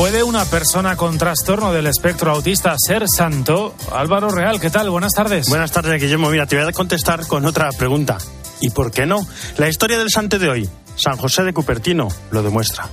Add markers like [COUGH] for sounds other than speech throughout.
¿Puede una persona con trastorno del espectro autista ser santo? Álvaro Real, ¿qué tal? Buenas tardes. Buenas tardes, Guillermo. Mira, te voy a contestar con otra pregunta. ¿Y por qué no? La historia del santo de hoy, San José de Cupertino, lo demuestra.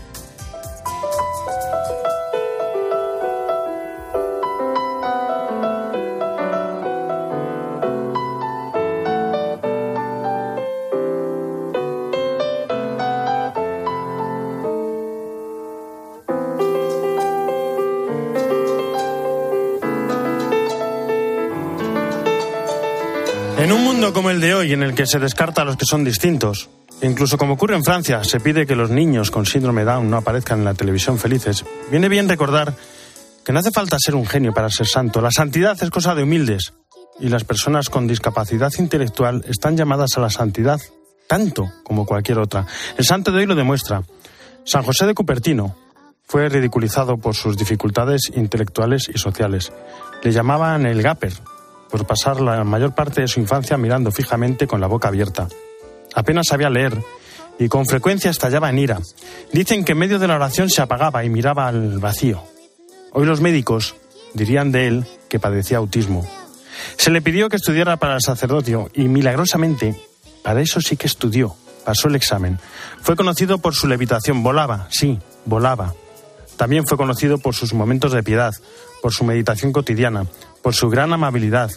Hoy, en el que se descarta a los que son distintos, incluso como ocurre en Francia, se pide que los niños con síndrome Down no aparezcan en la televisión felices, viene bien recordar que no hace falta ser un genio para ser santo. La santidad es cosa de humildes y las personas con discapacidad intelectual están llamadas a la santidad tanto como cualquier otra. El santo de hoy lo demuestra. San José de Cupertino fue ridiculizado por sus dificultades intelectuales y sociales. Le llamaban el Gapper por pasar la mayor parte de su infancia mirando fijamente con la boca abierta. Apenas sabía leer y con frecuencia estallaba en ira. Dicen que en medio de la oración se apagaba y miraba al vacío. Hoy los médicos dirían de él que padecía autismo. Se le pidió que estudiara para el sacerdocio y milagrosamente, para eso sí que estudió, pasó el examen. Fue conocido por su levitación, volaba, sí, volaba. También fue conocido por sus momentos de piedad, por su meditación cotidiana, por su gran amabilidad,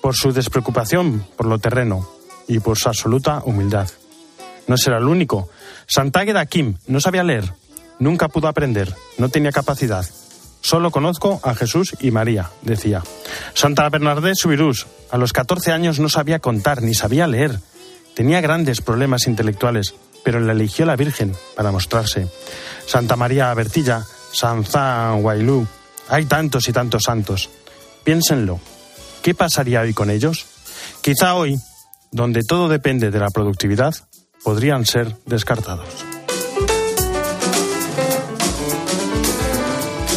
por su despreocupación por lo terreno y por su absoluta humildad. No será el único. Santágueda Kim no sabía leer, nunca pudo aprender, no tenía capacidad. Solo conozco a Jesús y María, decía. Santa Bernadette Subirús, a los 14 años no sabía contar ni sabía leer. Tenía grandes problemas intelectuales, pero la eligió la Virgen para mostrarse. Santa María Bertilla, San Zan Guailú, hay tantos y tantos santos. Piénsenlo. ¿Qué pasaría hoy con ellos? Quizá hoy, donde todo depende de la productividad, podrían ser descartados.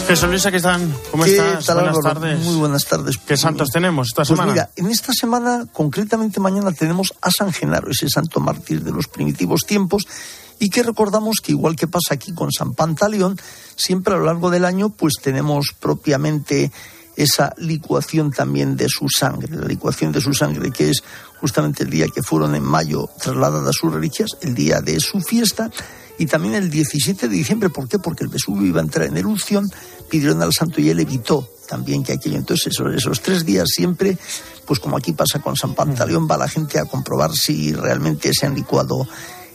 Jesús Luis, ¿qué están? ¿Cómo ¿Qué estás? tal, buenas Álvaro? tardes. Muy buenas tardes. ¿Qué santos tenemos esta Pues semana? mira, en esta semana, concretamente mañana, tenemos a San Genaro, ese santo mártir de los primitivos tiempos, y que recordamos que igual que pasa aquí con San Pantaleón, siempre a lo largo del año pues tenemos propiamente esa licuación también de su sangre, la licuación de su sangre que es justamente el día que fueron en mayo trasladadas sus reliquias, el día de su fiesta, y también el 17 de diciembre, ¿por qué? Porque el Vesubio iba a entrar en erupción, pidieron al santo y él evitó también que aquello. Entonces, esos, esos tres días siempre, pues como aquí pasa con San Pantaleón, va la gente a comprobar si realmente se han licuado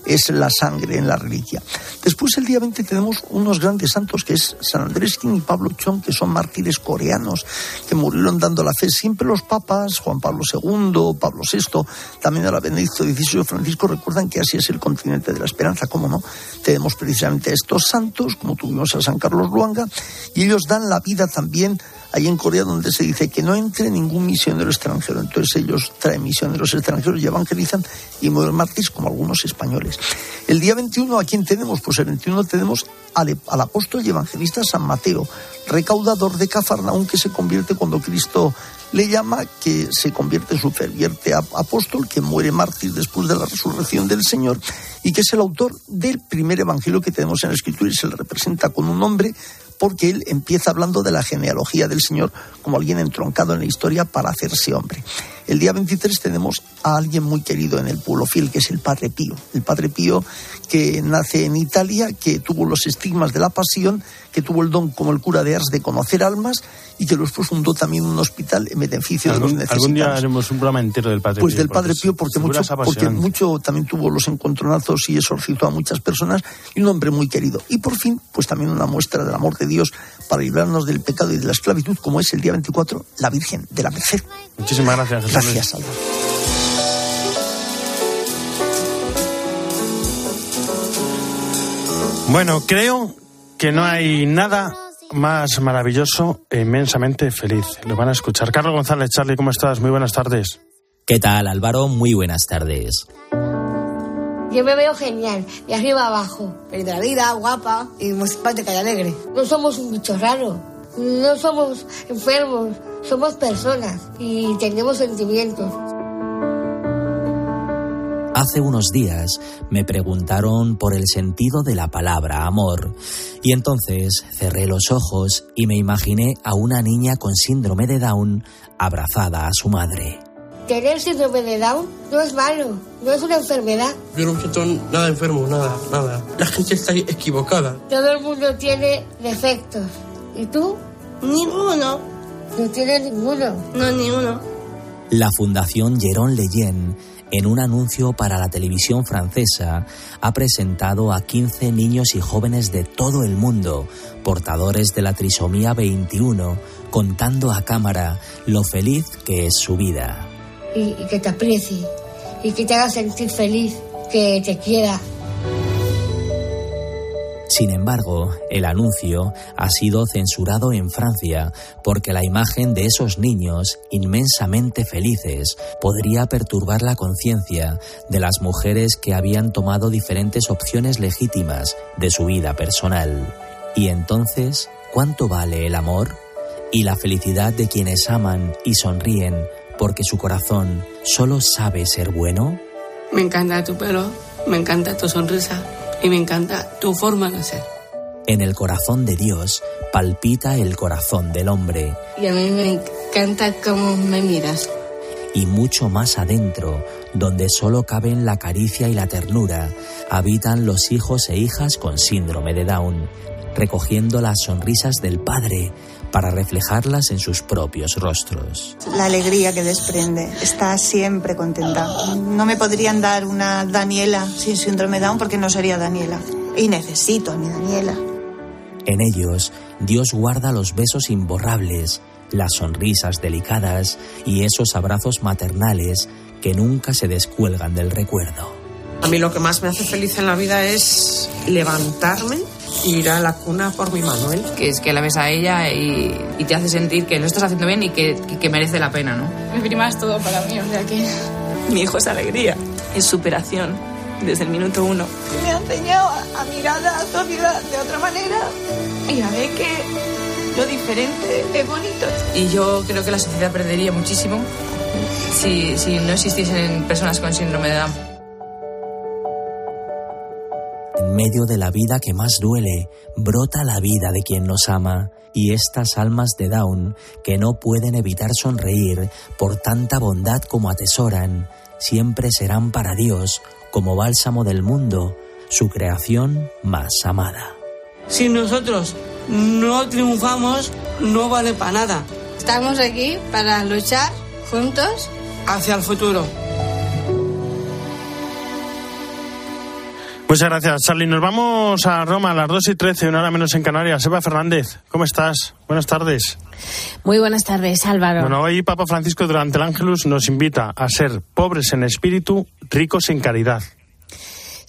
es la sangre en la reliquia. Después el día 20 tenemos unos grandes santos que es San Andrés King y Pablo Chong, que son mártires coreanos que murieron dando la fe. Siempre los papas, Juan Pablo II, Pablo VI, también ahora Benedicto XVI, Francisco, recuerdan que así es el continente de la esperanza, ¿cómo no? Tenemos precisamente a estos santos, como tuvimos a San Carlos Luanga, y ellos dan la vida también ahí en Corea donde se dice que no entre ningún misionero extranjero. Entonces ellos traen misioneros extranjeros y evangelizan y mueren mártires como algunos españoles. El día 21, ¿a quién tenemos? Pues el 21 tenemos al, apóstol y evangelista San Mateo, recaudador de Cafarnaún que se convierte cuando Cristo le llama, que se convierte en su ferviente apóstol, que muere mártir después de la resurrección del Señor y que es el autor del primer evangelio que tenemos en la Escritura y se le representa con un nombre porque él empieza hablando de la genealogía del Señor como alguien entroncado en la historia para hacerse hombre. El día 23 tenemos a alguien muy querido en el pueblo fiel, que es el Padre Pío. El Padre Pío que nace en Italia, que tuvo los estigmas de la pasión, que tuvo el don como el cura de Ars de conocer almas y que después fundó también un hospital en beneficio de los ¿Algún, necesitados. algún día haremos un programa entero del Padre Pues Pío, del Padre Pío, porque mucho, porque mucho también tuvo los encontronazos y exorcizó a muchas personas y un hombre muy querido. Y por fin, pues también una muestra del amor de Dios para librarnos del pecado y de la esclavitud, como es el día 24, la Virgen de la Merced. Muchísimas gracias, Jesús. Gracias. Bueno, creo que no hay nada más maravilloso e inmensamente feliz. Lo van a escuchar. Carlos González, Charlie, ¿cómo estás? Muy buenas tardes. ¿Qué tal, Álvaro? Muy buenas tardes. Yo me veo genial, de arriba abajo. Feliz de la vida, guapa y muy simpática y alegre. No somos un bicho raro, no somos enfermos, somos personas y tenemos sentimientos. Hace unos días me preguntaron por el sentido de la palabra amor y entonces cerré los ojos y me imaginé a una niña con síndrome de Down abrazada a su madre. Tener síndrome de Down no es malo, no es una enfermedad. Yo no me siento nada enfermo, nada, nada. La gente está equivocada. Todo el mundo tiene defectos. ¿Y tú? Ninguno. No tienes ninguno. No, ninguno. La Fundación Jérôme Leyen, en un anuncio para la televisión francesa, ha presentado a 15 niños y jóvenes de todo el mundo, portadores de la trisomía 21, contando a cámara lo feliz que es su vida. Y, que te aprecie. Y que te haga sentir feliz. Que te quiera. Sin embargo, el anuncio ha sido censurado en Francia porque la imagen de esos niños inmensamente felices podría perturbar la conciencia de las mujeres que habían tomado diferentes opciones legítimas de su vida personal. Y entonces, ¿cuánto vale el amor? Y la felicidad de quienes aman y sonríen porque su corazón solo sabe ser bueno? Me encanta tu pelo, me encanta tu sonrisa y me encanta tu forma de ser. En el corazón de Dios palpita el corazón del hombre Y a mí me encanta cómo me miras. y mucho más adentro, donde solo caben la caricia y la ternura, habitan los hijos e hijas con síndrome de Down, recogiendo las sonrisas del Padre para reflejarlas en sus propios rostros. La alegría que desprende. Está siempre contenta. No me podrían dar una Daniela sin síndrome Down porque no sería Daniela. Y necesito a mi Daniela. En ellos, Dios guarda los besos imborrables, las sonrisas delicadas y esos abrazos maternales que nunca se descuelgan del recuerdo. A mí lo que más me hace feliz en la vida es levantarme ir a la cuna por mi Manuel. que es que la ves a ella y, y te hace sentir que lo estás haciendo bien y que, que- que merece la pena, ¿no? Mi prima es todo para mí, o sea que mi hijo es alegría, es superación desde el minuto uno. Me ha enseñado a, a mirar a la sociedad de otra manera y a ver que lo diferente es bonito. Y yo creo que la sociedad perdería muchísimo si, si no existiesen personas con síndrome de Down. Medio de la vida que más duele, brota la vida de quien nos ama, y estas almas de Down, que no pueden evitar sonreír por tanta bondad como atesoran, siempre serán para Dios, como bálsamo del mundo, su creación más amada. Si nosotros no triunfamos, no vale para nada. Estamos aquí para luchar juntos. Hacia el futuro. Muchas gracias, Charlie. Nos vamos a Roma a las 2 y 13, una hora menos en Canarias. Eva Fernández, ¿cómo estás? Buenas tardes. Muy buenas tardes, Álvaro. Bueno, hoy Papa Francisco durante el Ángelus nos invita a ser pobres en espíritu, ricos en caridad.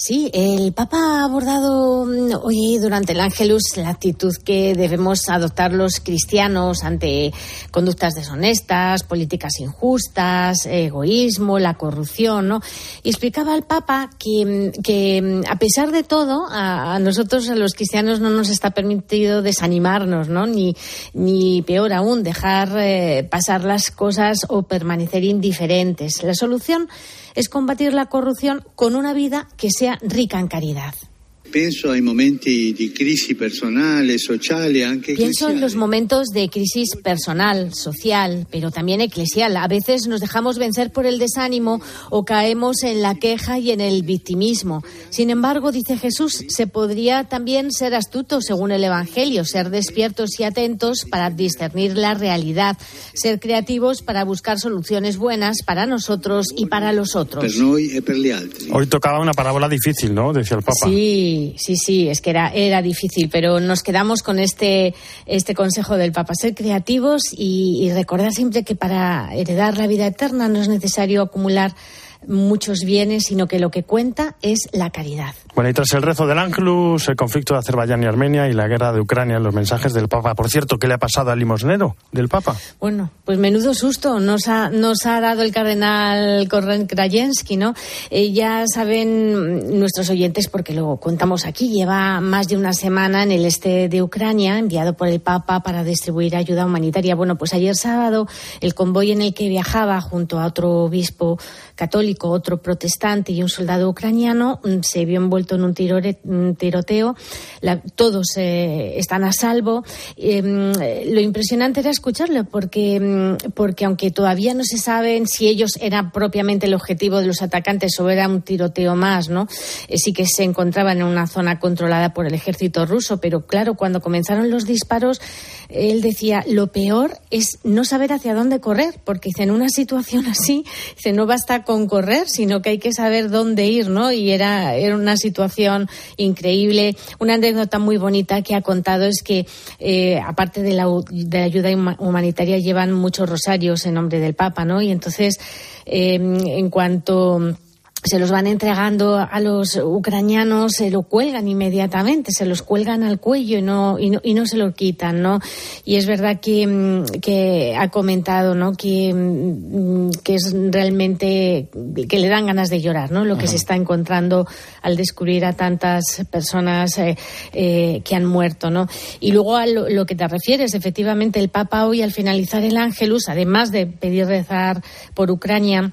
Sí, el Papa ha abordado mm, hoy durante el Ángelus la actitud que debemos adoptar los cristianos ante conductas deshonestas, políticas injustas, egoísmo, la corrupción, ¿no? Y explicaba al Papa que, mm, que, mm, a pesar de todo, a, a nosotros, a los cristianos, no nos está permitido desanimarnos, ¿no? Ni, ni peor aún, dejar eh, pasar las cosas o permanecer indiferentes. La solución es combatir la corrupción con una vida que sea rica en caridad. Anche Pienso en los momentos de crisis personal, social, pero también eclesial. A veces nos dejamos vencer por el desánimo o caemos en la queja y en el victimismo. Sin embargo, dice Jesús, se podría también ser astuto según el Evangelio, ser despiertos y atentos para discernir la realidad, ser creativos para buscar soluciones buenas para nosotros y para los otros. E. Hoy tocaba una parábola difícil, ¿no? Decía el Papa. Sí, sí, sí, es que era, era difícil, pero nos quedamos con este, este consejo del Papa, ser creativos y, y recordar siempre que para heredar la vida eterna no es necesario acumular muchos bienes, sino que lo que cuenta es la caridad. Bueno, y tras el rezo del Ángelus, el conflicto de Azerbaiyán y Armenia y la guerra de Ucrania, los mensajes del Papa. Por cierto, ¿qué le ha pasado al limosnero del Papa? Bueno, pues menudo susto nos ha, nos ha dado el cardenal Krajewski, ¿no? Eh, ya saben nuestros oyentes, porque lo contamos aquí, lleva más de una semana en el este de Ucrania, enviado por el Papa para distribuir ayuda humanitaria. Bueno, pues ayer sábado, el convoy en el que viajaba junto a otro obispo católico, otro protestante y un soldado ucraniano mm, se vio envuelto en un, tiroteo. todos eh, están a salvo. Em, lo impresionante era escucharlo porque, mm, porque aunque todavía no se saben si ellos eran propiamente el objetivo de los atacantes o era un tiroteo más, ¿no? Eh, sí que se encontraban en una zona controlada por el ejército ruso, pero claro, cuando comenzaron los disparos, él decía, lo peor es no saber hacia dónde correr, porque en una situación así, dice, no basta con correr, sino que hay que saber dónde ir, ¿no? Y era, era una situación increíble. Una anécdota muy bonita que ha contado es que, eh, aparte de la, de ayuda humanitaria, llevan muchos rosarios en nombre del Papa, ¿no? Y entonces, eh, en cuanto se los van entregando a los ucranianos, se lo cuelgan inmediatamente, se los cuelgan al cuello y no, y no, y no se lo quitan, ¿no? Y es verdad que, mm, que ha comentado, ¿no? Que, mm, que es realmente, que le dan ganas de llorar, ¿no? Lo que se está encontrando al descubrir a tantas personas eh, eh, que han muerto, ¿no? Y luego a lo, lo, que te refieres, efectivamente, el Papa hoy al finalizar el Ángelus, además de pedir rezar por Ucrania,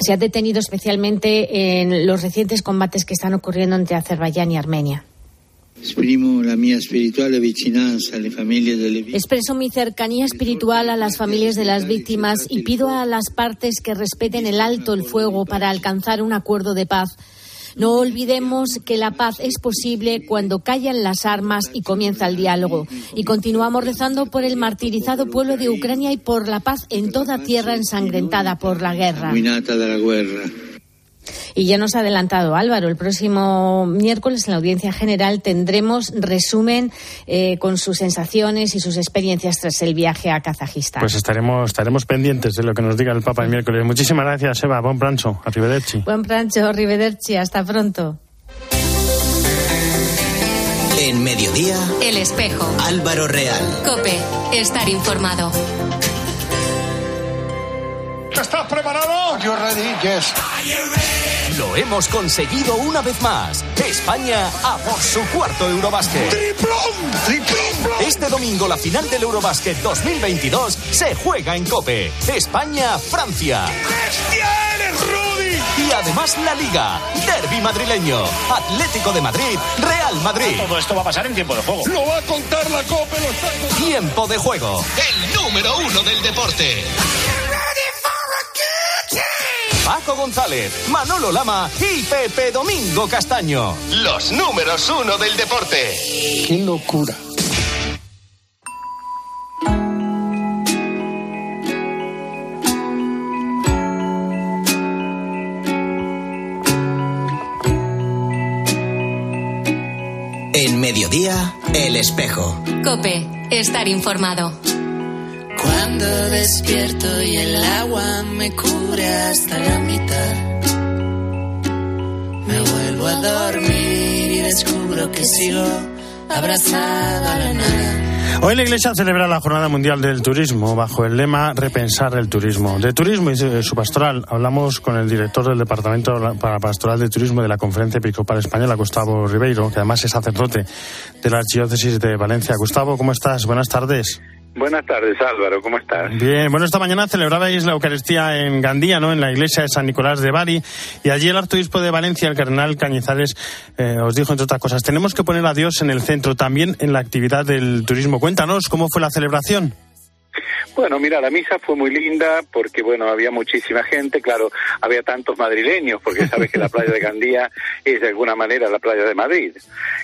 se ha detenido especialmente en los recientes combates que están ocurriendo entre Azerbaiyán y Armenia. Expreso mi cercanía espiritual a las familias de las víctimas y pido a las partes que respeten el alto el fuego para alcanzar un acuerdo de paz no olvidemos que la paz es posible cuando callan las armas y comienza el diálogo. Y continuamos rezando por el martirizado pueblo de Ucrania y por la paz en toda tierra ensangrentada por la guerra. Y ya nos ha adelantado Álvaro, el próximo miércoles en la audiencia general tendremos resumen eh, con sus sensaciones y sus experiencias tras el viaje a Kazajistán. Pues estaremos, estaremos pendientes de lo que nos diga el Papa el miércoles. Muchísimas gracias, Eva. Buen prancho. Arrivederci. Buen prancho, arrivederci. Hasta pronto. En mediodía, El Espejo. Álvaro Real. Cope, estar informado. ¿Estás preparado? You're ready, yes. Lo hemos conseguido una vez más. España a por su cuarto Eurobásquet. ¡Triplón! ¡Triplón! Este domingo la final del Eurobásquet 2022 se juega en Cope. España-Francia. ¡Bestia eres, Rudy! Y además la Liga. Derby madrileño. Atlético de Madrid. Real Madrid. Todo esto va a pasar en tiempo de juego. Lo va a contar la Cope. Lo está... Tiempo de juego. El número uno del deporte. Paco González, Manolo Lama y Pepe Domingo Castaño. Los números uno del deporte. ¡Qué locura! En mediodía, el espejo. Cope, estar informado. Cuando despierto y el agua me cubre hasta la mitad, me vuelvo a dormir y descubro que sigo abrazada la nada. Hoy la Iglesia celebra la Jornada Mundial del Turismo bajo el lema Repensar el Turismo. De turismo y su pastoral hablamos con el director del Departamento para Pastoral de Turismo de la Conferencia Episcopal Española, Gustavo Ribeiro, que además es sacerdote de la Archidiócesis de Valencia. Gustavo, ¿cómo estás? Buenas tardes. Buenas tardes, Álvaro, ¿cómo estás? Bien, bueno, esta mañana celebrabais la Eucaristía en Gandía, ¿no? En la iglesia de San Nicolás de Bari, y allí el arzobispo de Valencia, el cardenal Cañizares, eh, os dijo, entre otras cosas, tenemos que poner a Dios en el centro también en la actividad del turismo. Cuéntanos, ¿cómo fue la celebración? Bueno, mira, la misa fue muy linda porque, bueno, había muchísima gente, claro, había tantos madrileños, porque sabes que la [LAUGHS] playa de Gandía es de alguna manera la playa de Madrid.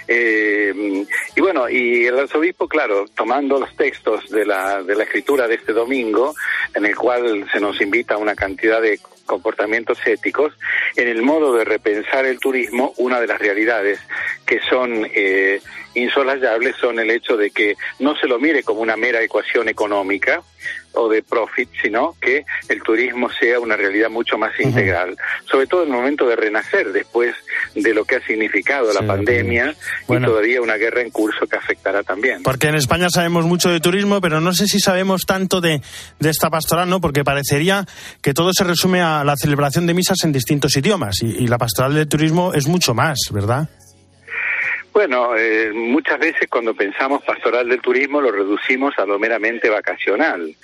Eh, y bueno, y el arzobispo, claro, tomando los textos de la, de la escritura de este domingo, en el cual se nos invita a una cantidad de comportamientos éticos, en el modo de repensar el turismo, una de las realidades que son eh, insolayables son el hecho de que no se lo mire como una mera ecuación económica o de profit, sino que el turismo sea una realidad mucho más integral, sobre todo en el momento de renacer después de lo que ha significado la pandemia y todavía una guerra en curso que afectará también. Porque en España sabemos mucho de turismo, pero no sé si sabemos tanto de, de esta pastoral, ¿no? Porque parecería que todo se resume a la celebración de misas en distintos idiomas y, y la pastoral del turismo es mucho más, ¿verdad? Bueno, eh, muchas veces cuando pensamos pastoral del turismo lo reducimos a lo meramente vacacional.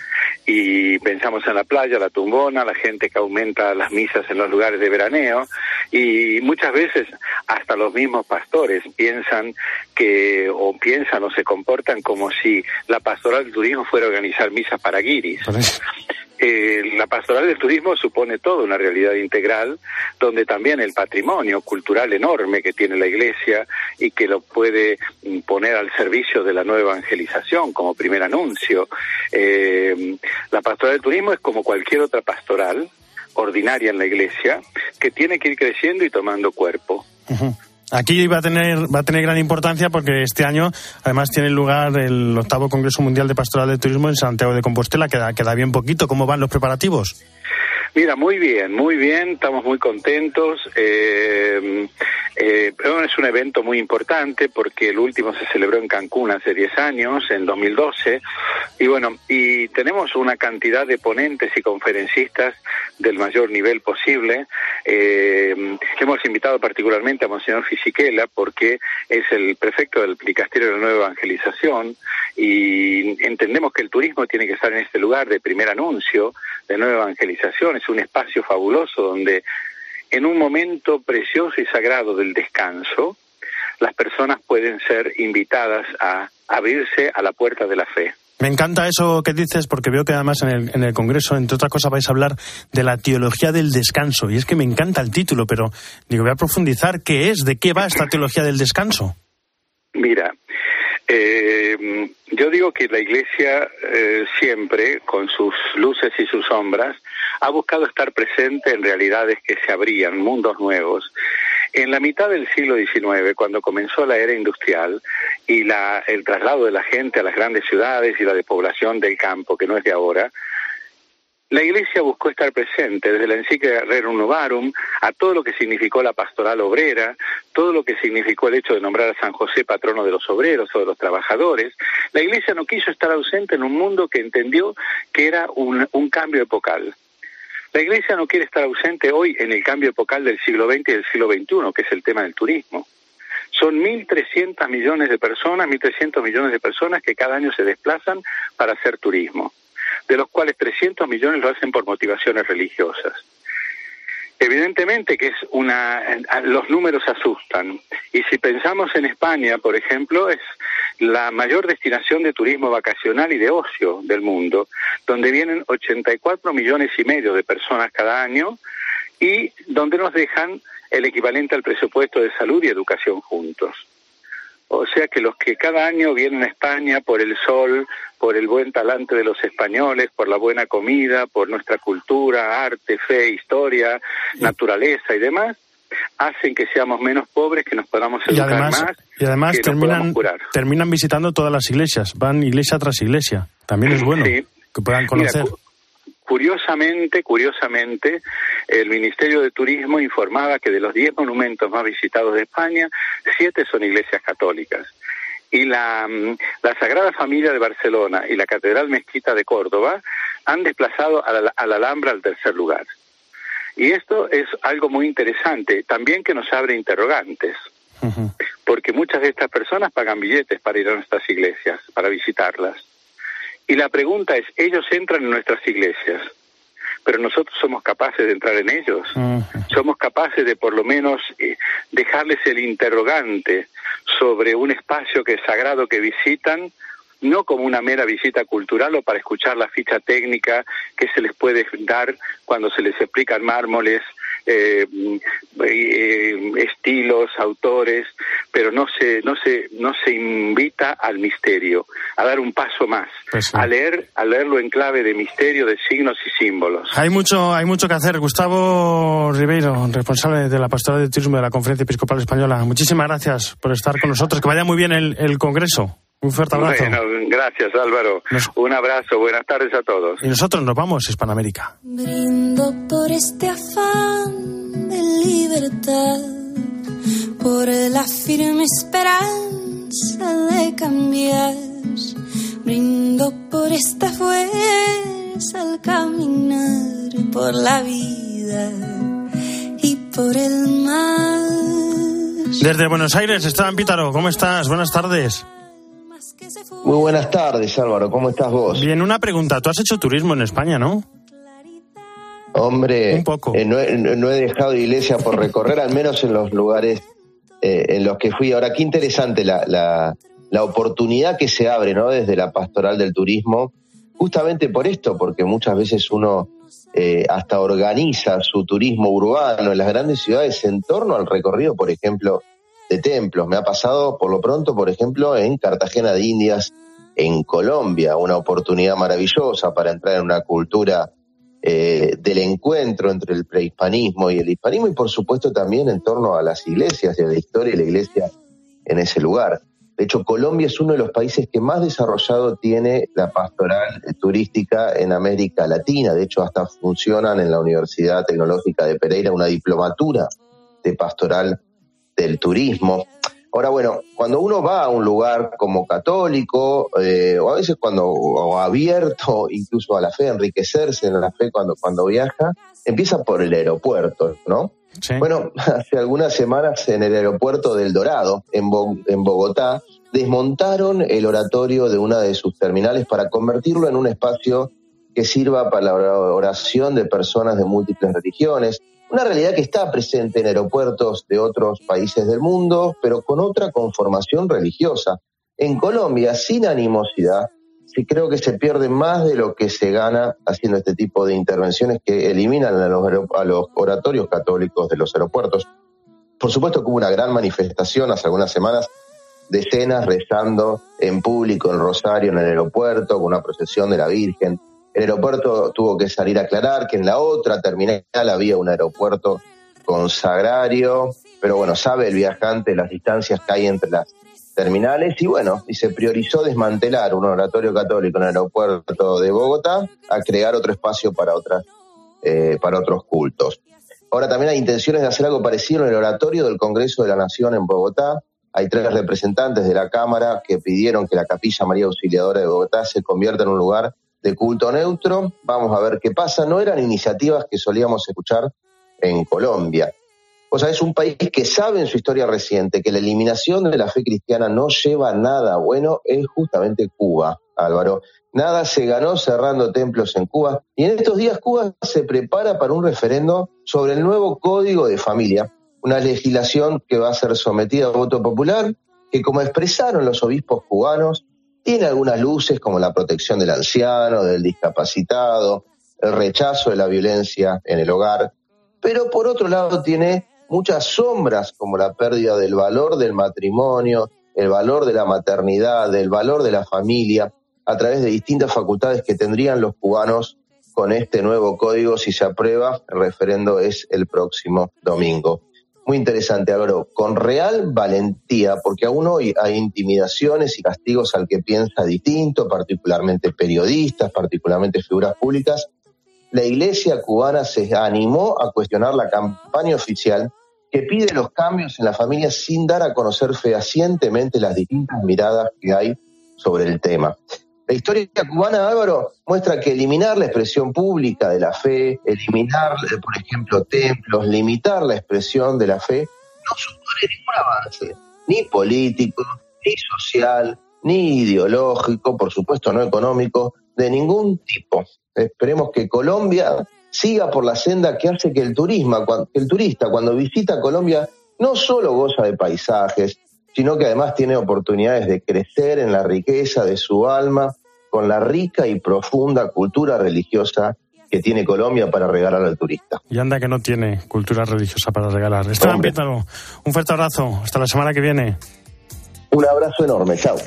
Y pensamos en la playa, la tumbona, la gente que aumenta las misas en los lugares de veraneo. Y muchas veces hasta los mismos pastores piensan que o piensan o se comportan como si la pastoral del turismo fuera organizar misas para guiris. Eh, la pastoral del turismo supone toda una realidad integral donde también el patrimonio cultural enorme que tiene la Iglesia y que lo puede poner al servicio de la nueva evangelización como primer anuncio. Eh, la pastoral del turismo es como cualquier otra pastoral ordinaria en la Iglesia que tiene que ir creciendo y tomando cuerpo. Aquí va a tener va a tener gran importancia porque este año además tiene lugar el octavo Congreso Mundial de Pastoral de Turismo en Santiago de Compostela, queda queda bien poquito. ¿Cómo van los preparativos? Mira, muy bien, muy bien, estamos muy contentos. Eh, eh, es un evento muy importante porque el último se celebró en Cancún hace 10 años, en 2012, y bueno, y tenemos una cantidad de ponentes y conferencistas del mayor nivel posible. Eh, hemos invitado particularmente a Monseñor Fisichella porque es el prefecto del Dicasterio de la Nueva Evangelización y entendemos que el turismo tiene que estar en este lugar de primer anuncio, de nueva evangelización, es un espacio fabuloso donde en un momento precioso y sagrado del descanso, las personas pueden ser invitadas a abrirse a la puerta de la fe. Me encanta eso que dices porque veo que además en el, en el, Congreso, entre otras cosas, vais a hablar de la teología del descanso. Y es que me encanta el título, pero digo, voy a profundizar qué es, de qué va esta teología del descanso. Mira, eh, yo digo que la Iglesia eh, siempre, con sus luces y sus sombras, ha buscado estar presente en realidades que se abrían, mundos nuevos. En la mitad del siglo XIX, cuando comenzó la era industrial y la, el traslado de la gente a las grandes ciudades y la despoblación del campo, que no es de ahora, la Iglesia buscó estar presente desde la encíclica Rerum Novarum a todo lo que significó la pastoral obrera, todo lo que significó el hecho de nombrar a San José patrono de los obreros o de los trabajadores. La Iglesia no quiso estar ausente en un mundo que entendió que era un, un cambio epocal. La Iglesia no quiere estar ausente hoy en el cambio epocal del siglo XX y del siglo XXI, que es el tema del turismo. Son 1.300 millones de personas, 1.300 millones de personas que cada año se desplazan para hacer turismo de los cuales 300 millones lo hacen por motivaciones religiosas. Evidentemente que es una, los números asustan. Y si pensamos en España, por ejemplo, es la mayor destinación de turismo vacacional y de ocio del mundo, donde vienen 84 millones y medio de personas cada año y donde nos dejan el equivalente al presupuesto de salud y educación juntos. O sea que los que cada año vienen a España por el sol, por el buen talante de los españoles, por la buena comida, por nuestra cultura, arte, fe, historia, naturaleza y demás, hacen que seamos menos pobres, que nos podamos educar y además, más. Y además terminan, terminan visitando todas las iglesias, van iglesia tras iglesia. También es bueno que puedan conocer. Mira, Curiosamente, curiosamente, el Ministerio de Turismo informaba que de los 10 monumentos más visitados de España, siete son iglesias católicas. Y la, mm, la Sagrada Familia de Barcelona y la Catedral Mezquita de Córdoba han desplazado a la, a la Alhambra al tercer lugar. Y esto es algo muy interesante, también que nos abre interrogantes, porque muchas de estas personas pagan billetes para ir a nuestras iglesias, para visitarlas. Y la pregunta es, ellos entran en nuestras iglesias, pero nosotros somos capaces de entrar en ellos. Somos capaces de por lo menos eh, dejarles el interrogante sobre un espacio que es sagrado que visitan, no como una mera visita cultural o para escuchar la ficha técnica que se les puede dar cuando se les explican mármoles eh, eh, estilos, autores, pero no se, no se, no se invita al misterio, a dar un paso más, Pues sí. a leer, a leerlo en clave de misterio, de signos y símbolos. Hay mucho, hay mucho que hacer. Gustavo Ribeiro, responsable de la Pastoral de Turismo de la Conferencia Episcopal Española. Muchísimas gracias por estar con nosotros. Que vaya muy bien el, el Congreso. Un fuerte abrazo. Bueno, gracias Álvaro. Un abrazo, buenas tardes a todos. Y nosotros nos vamos, Hispanoamérica. Brindo por este afán de libertad, por la firme esperanza de cambiar. Brindo por esta fuerza al caminar por la vida y por el mar. Desde Buenos Aires, Esteban Pítaro, ¿cómo estás? Buenas tardes. Muy buenas tardes, Álvaro. ¿Cómo estás vos? Bien, una pregunta. Tú has hecho turismo en España, ¿no? Hombre, Un poco. eh, no, he, no he dejado iglesia por recorrer, al menos en los lugares eh, en los que fui. Ahora, qué interesante la, la, la oportunidad que se abre ¿no? desde la pastoral del turismo, justamente por esto, porque muchas veces uno eh, hasta organiza su turismo urbano en las grandes ciudades en torno al recorrido, por ejemplo, de templos. Me ha pasado, por lo pronto, por ejemplo, en Cartagena de Indias, en Colombia, una oportunidad maravillosa para entrar en una cultura eh, del encuentro entre el prehispanismo y el hispanismo y por supuesto también en torno a las iglesias y a la historia de la iglesia en ese lugar. De hecho, Colombia es uno de los países que más desarrollado tiene la pastoral turística en América Latina. De hecho, hasta funcionan en la Universidad Tecnológica de Pereira una diplomatura de pastoral del turismo. Ahora, bueno, cuando uno va a un lugar como católico, eh, o a veces cuando o abierto incluso a la fe, enriquecerse en la fe cuando, cuando viaja, empieza por el aeropuerto, ¿no? Bueno, [LAUGHS] hace algunas semanas en el aeropuerto del Dorado, en, Bo- en Bogotá, desmontaron el oratorio de una de sus terminales para convertirlo en un espacio que sirva para la oración de personas de múltiples religiones. Una realidad que está presente en aeropuertos de otros países del mundo, pero con otra conformación religiosa. En Colombia, sin animosidad, sí creo que se pierde más de lo que se gana haciendo este tipo de intervenciones que eliminan a los, a los oratorios católicos de los aeropuertos. Por supuesto que hubo una gran manifestación hace algunas semanas, decenas rezando en público en Rosario, en el aeropuerto, con una procesión de la Virgen. El aeropuerto tuvo que salir a aclarar que en la otra terminal había un aeropuerto consagrario, pero bueno, sabe el viajante las distancias que hay entre las terminales y bueno, y se priorizó desmantelar un oratorio católico en el aeropuerto de Bogotá a crear otro espacio para otras eh, para otros cultos. Ahora también hay intenciones de hacer algo parecido en el oratorio del Congreso de la Nación en Bogotá. Hay tres representantes de la Cámara que pidieron que la Capilla María Auxiliadora de Bogotá se convierta en un lugar de culto neutro. Vamos a ver qué pasa. No eran iniciativas que solíamos escuchar en Colombia. O sea, es un país que sabe en su historia reciente que la eliminación de la fe cristiana no lleva nada bueno, es justamente Cuba, Álvaro. Nada se ganó cerrando templos en Cuba. Y en estos días Cuba se prepara para un referendo sobre el nuevo Código de Familia, una legislación que va a ser sometida a voto popular, que como expresaron los obispos cubanos, tiene algunas luces como la protección del anciano, del discapacitado, el rechazo de la violencia en el hogar, pero por otro lado tiene muchas sombras como la pérdida del valor del matrimonio, el valor de la maternidad, el valor de la familia, a través de distintas facultades que tendrían los cubanos con este nuevo código si se aprueba. El referendo es el próximo domingo. Muy interesante, Álvaro, con real valentía, porque aún hoy hay intimidaciones y castigos al que piensa distinto, particularmente periodistas, particularmente figuras públicas. La iglesia cubana se animó a cuestionar la campaña oficial que pide los cambios en la familia sin dar a conocer fehacientemente las distintas miradas que hay sobre el tema. La historia cubana, Álvaro, muestra que eliminar la expresión pública de la fe, eliminar, eh, por ejemplo, templos, limitar la expresión de la fe, no supone ningún avance, ni político, ni social, ni ideológico, por supuesto no económico, de ningún tipo. Esperemos que Colombia siga por la senda que hace que el, turismo, el turista cuando visita Colombia no solo goza de paisajes, sino que además tiene oportunidades de crecer en la riqueza de su alma con la rica y profunda cultura religiosa que tiene Colombia para regalar al turista. Y anda que no tiene cultura religiosa para regalar. Esteban. Piétalo, un fuerte abrazo. Hasta la semana que viene. Un abrazo enorme, chao.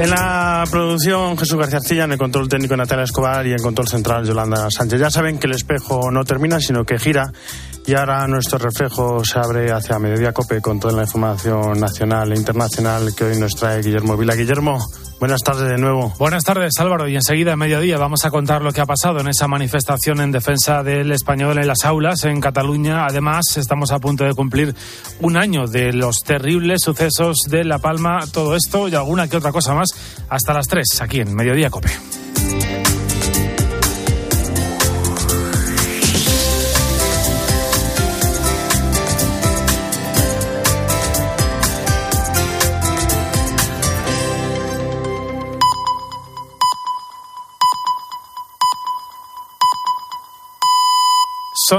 En la producción Jesús García Arcilla, en el control técnico Natalia Escobar y en control central Yolanda Sánchez. Ya saben que el espejo no termina, sino que gira y ahora nuestro reflejo se abre hacia Mediodía Cope con toda la información nacional e internacional que hoy nos trae Guillermo Vila. Guillermo, buenas tardes de nuevo. Buenas tardes, Álvaro. Y enseguida, a mediodía, vamos a contar lo que ha pasado en esa manifestación en defensa del español en las aulas en Cataluña. Además, estamos a punto de cumplir un año de los terribles sucesos de La Palma. Todo esto y alguna que otra cosa más hasta las 3, aquí en Mediodía Cope.